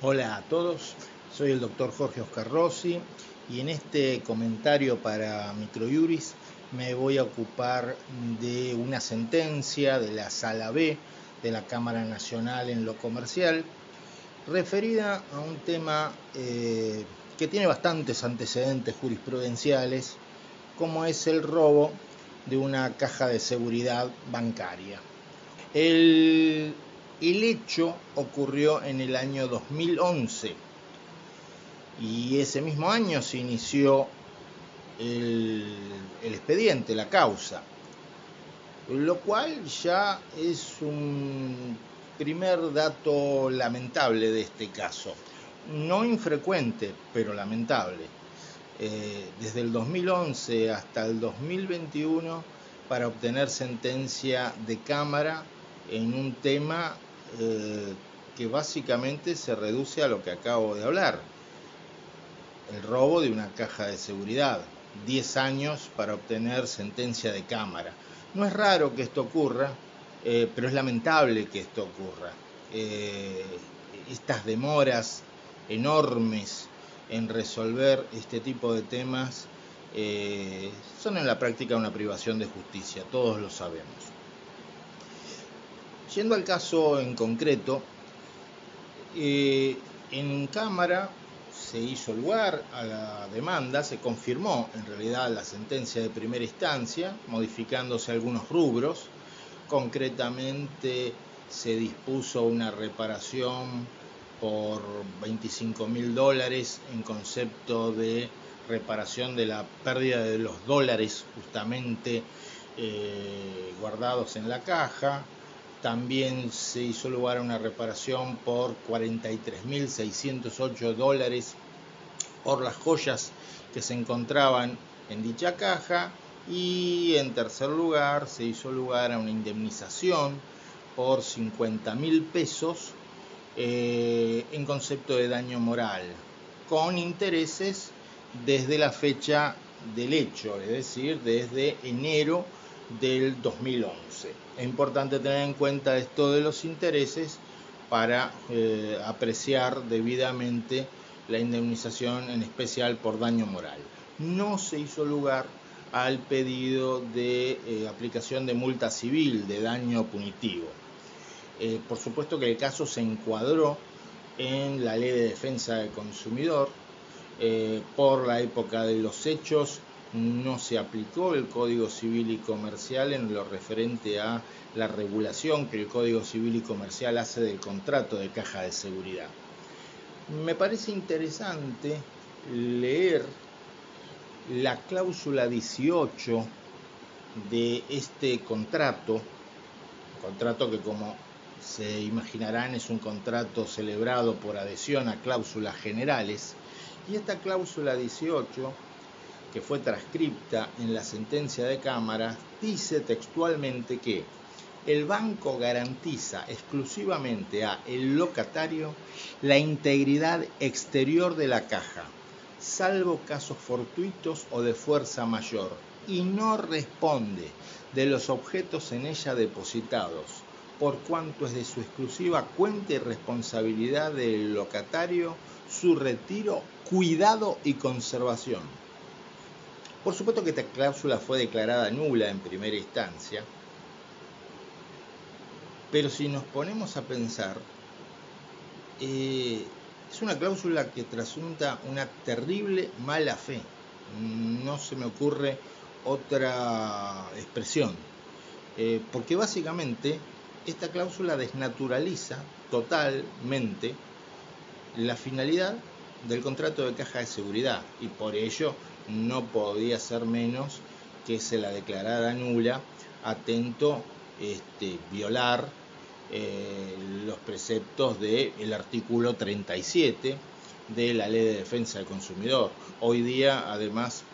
Hola a todos, soy el doctor Jorge Oscar Rossi y en este comentario para Microjuris me voy a ocupar de una sentencia de la Sala B de la Cámara Nacional en lo comercial referida a un tema eh, que tiene bastantes antecedentes jurisprudenciales como es el robo de una caja de seguridad bancaria. El el hecho ocurrió en el año 2011 y ese mismo año se inició el, expediente, la causa, lo cual ya es un primer dato lamentable de este caso. No infrecuente, pero lamentable. Eh, desde el 2011 hasta el 2021, para obtener sentencia de Cámara en un tema eh, que básicamente se reduce a lo que acabo de hablar. El robo de una caja de seguridad. 10 años para obtener sentencia de cámara. No es raro que esto ocurra, eh, pero es lamentable que esto ocurra. Eh, estas demoras enormes en resolver este tipo de temas son en la práctica una privación de justicia, todos lo sabemos. Yendo al caso en concreto, eh, en Cámara se hizo lugar a la demanda, se confirmó en realidad la sentencia de primera instancia, modificándose algunos rubros. Concretamente se dispuso una reparación por 25 mil dólares en concepto de reparación de la pérdida de los dólares justamente eh, guardados en la caja, también se hizo lugar a una reparación por 43.608 dólares por las joyas que se encontraban en dicha caja. Y en tercer lugar se hizo lugar a una indemnización por 50.000 pesos eh, en concepto de daño moral, con intereses desde la fecha del hecho, es decir, desde enero del 2011. Es importante tener en cuenta esto de los intereses para eh, apreciar debidamente la indemnización en especial por daño moral. No se hizo lugar al pedido de eh, aplicación de multa civil de daño punitivo. Eh, por supuesto que el caso se encuadró en la ley de defensa del consumidor por la época de los hechos no se aplicó el Código Civil y Comercial en lo referente a la regulación que el Código Civil y Comercial hace del contrato de caja de seguridad. Me parece interesante leer la cláusula 18 de este contrato, contrato que como se imaginarán es un contrato celebrado por adhesión a cláusulas generales, y esta cláusula 18 que fue transcripta en la sentencia de Cámara, dice textualmente que el banco garantiza exclusivamente a el locatario la integridad exterior de la caja, salvo casos fortuitos o de fuerza mayor, y no responde de los objetos en ella depositados, por cuanto es de su exclusiva cuenta y responsabilidad del locatario su retiro, cuidado y conservación por supuesto que esta cláusula fue declarada nula en primera instancia, pero si nos ponemos a pensar, eh, es una cláusula que trasunta una terrible mala fe. No se me ocurre otra expresión. Eh, porque básicamente esta cláusula desnaturaliza totalmente la finalidad del contrato de caja de seguridad y por ello no podía ser menos que se la declarara nula, atento este, violar eh, los preceptos del artículo 37 de la Ley de Defensa del Consumidor. Hoy día, además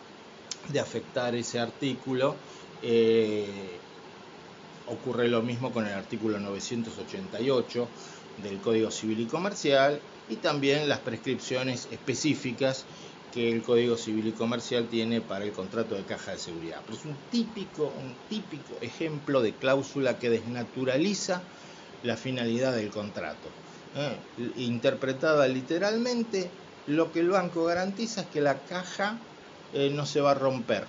de afectar ese artículo, eh, ocurre lo mismo con el artículo 988 del Código Civil y Comercial y también las prescripciones específicas que el Código Civil y Comercial tiene para el contrato de caja de seguridad. Pero es un típico, un típico ejemplo de cláusula que desnaturaliza la finalidad del contrato. eh, interpretada literalmente, lo que el banco garantiza es que la caja eh, no se va a romper.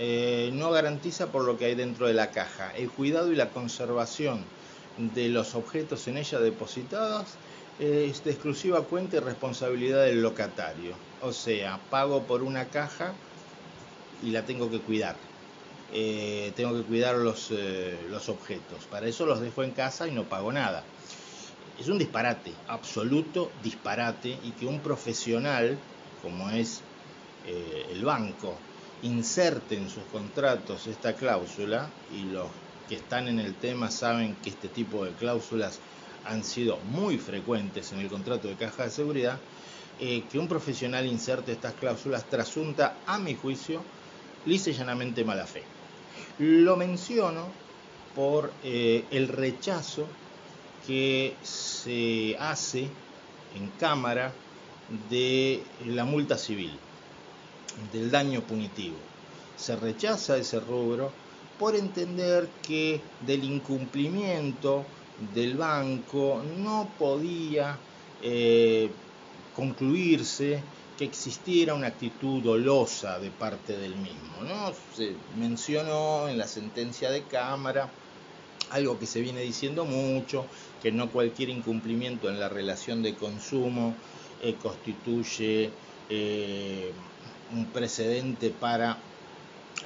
Eh, no garantiza por lo que hay dentro de la caja. El cuidado y la conservación de los objetos en ella depositados es de exclusiva cuenta y responsabilidad del locatario. O sea, pago por una caja y la tengo que cuidar. tengo que cuidar los, los objetos. Para eso los dejo en casa y no pago nada es un disparate, absoluto disparate, y que un profesional, como es eh, el banco, inserte en sus contratos esta cláusula, y los que están en el tema saben que este tipo de cláusulas han sido muy frecuentes en el contrato de caja de seguridad, eh, que un profesional inserte estas cláusulas trasunta, a mi juicio, lisa y llanamente mala fe. Lo menciono por eh, el rechazo que se hace en Cámara de la multa civil, del daño punitivo. Se rechaza ese rubro por entender que del incumplimiento del banco no podía eh, concluirse que existiera una actitud dolosa de parte del mismo. ¿no? Se mencionó en la sentencia de Cámara algo que se viene diciendo mucho, que no cualquier incumplimiento en la relación de consumo eh, constituye eh, un precedente para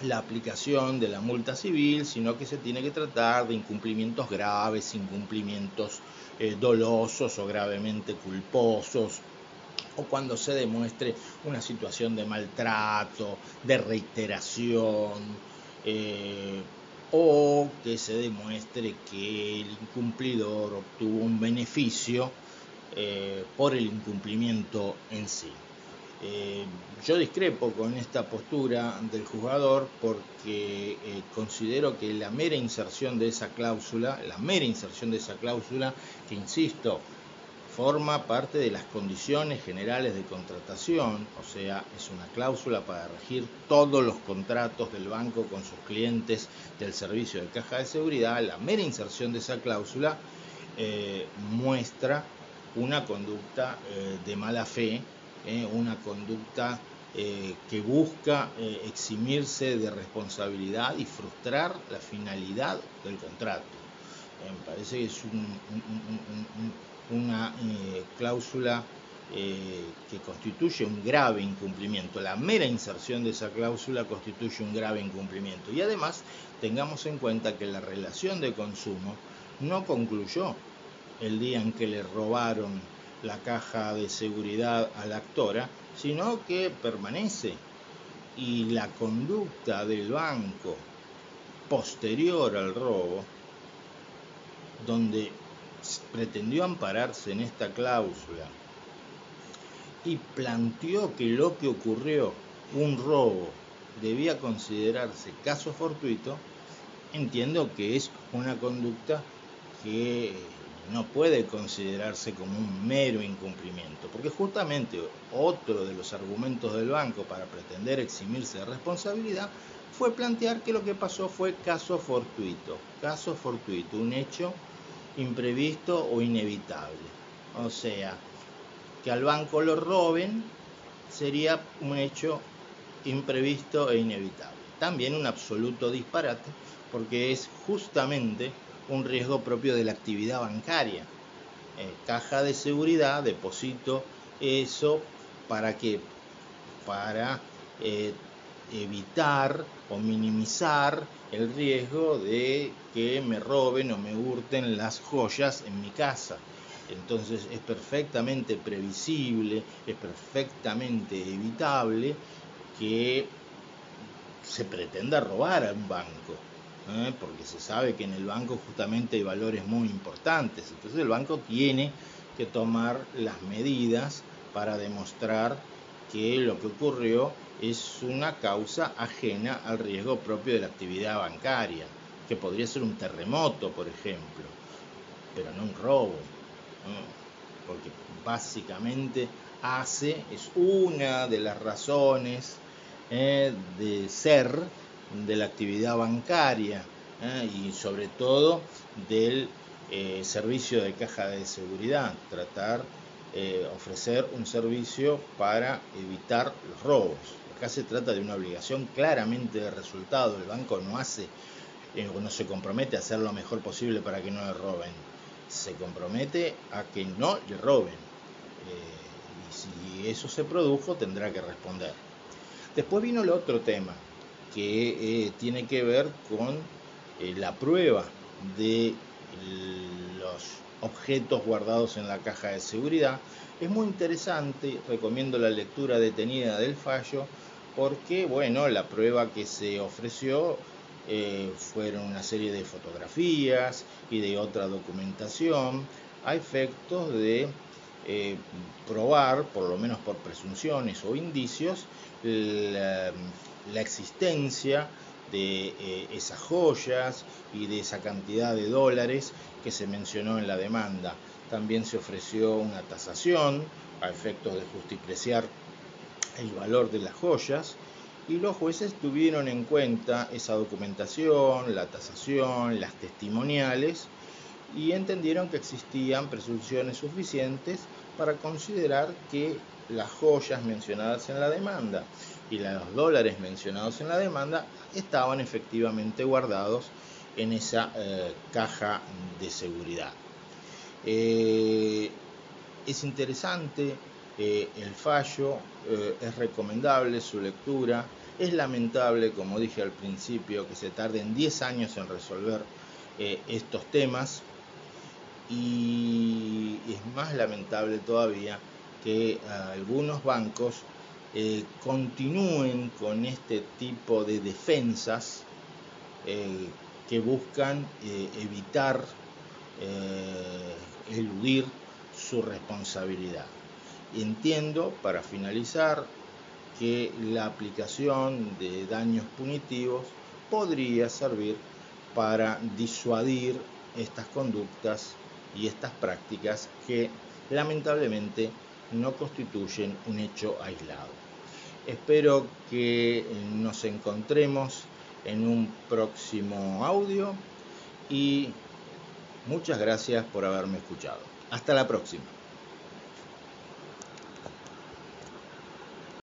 la aplicación de la multa civil, sino que se tiene que tratar de incumplimientos graves, incumplimientos eh, dolosos o gravemente culposos, o cuando se demuestre una situación de maltrato, de reiteración, o que se demuestre que el incumplidor obtuvo un beneficio eh, por el incumplimiento en sí. Eh, yo discrepo con esta postura del juzgador porque eh, considero que la mera inserción de esa cláusula, la mera inserción de esa cláusula, que insisto, forma parte de las condiciones generales de contratación, o sea, es una cláusula para regir todos los contratos del banco con sus clientes del servicio de caja de seguridad. La mera inserción de esa cláusula eh, muestra una conducta eh, de mala fe, eh, una conducta que busca eximirse de responsabilidad y frustrar la finalidad del contrato. me parece que es un una eh, cláusula eh, que constituye un grave incumplimiento. La mera inserción de esa cláusula constituye un grave incumplimiento. Y además tengamos en cuenta que la relación de consumo no concluyó el día en que le robaron la caja de seguridad a la actora, sino que permanece. Y la conducta del banco posterior al robo, donde pretendió ampararse en esta cláusula y planteó que lo que ocurrió, un robo, debía considerarse caso fortuito, entiendo que es una conducta que no puede considerarse como un mero incumplimiento, porque justamente otro de los argumentos del banco para pretender eximirse de responsabilidad fue plantear que lo que pasó fue caso fortuito, caso fortuito, un hecho imprevisto o inevitable. O sea, que al banco lo roben sería un hecho imprevisto e inevitable. También un absoluto disparate porque es justamente un riesgo propio de la actividad bancaria. Eh, caja de seguridad, deposito eso para que para eh, evitar o minimizar el riesgo de que me roben o me hurten las joyas en mi casa. Entonces es perfectamente previsible, es perfectamente evitable que se pretenda robar a un banco, ¿eh? porque se sabe que en el banco justamente hay valores muy importantes. Entonces el banco tiene que tomar las medidas para demostrar que lo que ocurrió es una causa ajena al riesgo propio de la actividad bancaria, que podría ser un terremoto, por ejemplo, pero no un robo, porque básicamente hace, es una de las razones eh, de ser de la actividad bancaria eh, y sobre todo del eh, servicio de caja de seguridad, tratar eh, ofrecer un servicio para evitar los robos. Acá se trata de una obligación claramente de resultado. El banco no hace, eh, no se compromete a hacer lo mejor posible para que no le roben. Se compromete a que no le roben. y si eso se produjo, tendrá que responder. Después vino el otro tema, que tiene que ver con la prueba de los objetos guardados en la caja de seguridad. Es muy interesante, recomiendo la lectura detenida del fallo, porque bueno, la prueba que se ofreció eh, fueron una serie de fotografías y de otra documentación a efectos de eh, probar, por lo menos por presunciones o indicios, la, la existencia de eh, esas joyas y de esa cantidad de dólares que se mencionó en la demanda. También se ofreció una tasación a efectos de justipreciar el valor de las joyas y los jueces tuvieron en cuenta esa documentación, la tasación, las testimoniales y entendieron que existían presunciones suficientes para considerar que las joyas mencionadas en la demanda y los dólares mencionados en la demanda estaban efectivamente guardados en esa eh, caja de seguridad. Eh, es interesante eh, el fallo, es recomendable su lectura, es lamentable, como dije al principio, que se tarden 10 años en resolver estos temas y es más lamentable todavía que algunos bancos eh, continúen con este tipo de defensas eh, que buscan eh, evitar eludir su responsabilidad. Entiendo, para finalizar, que la aplicación de daños punitivos podría servir para disuadir estas conductas y estas prácticas que lamentablemente no constituyen un hecho aislado. Espero que nos encontremos en un próximo audio y muchas gracias por haberme escuchado. Hasta la próxima.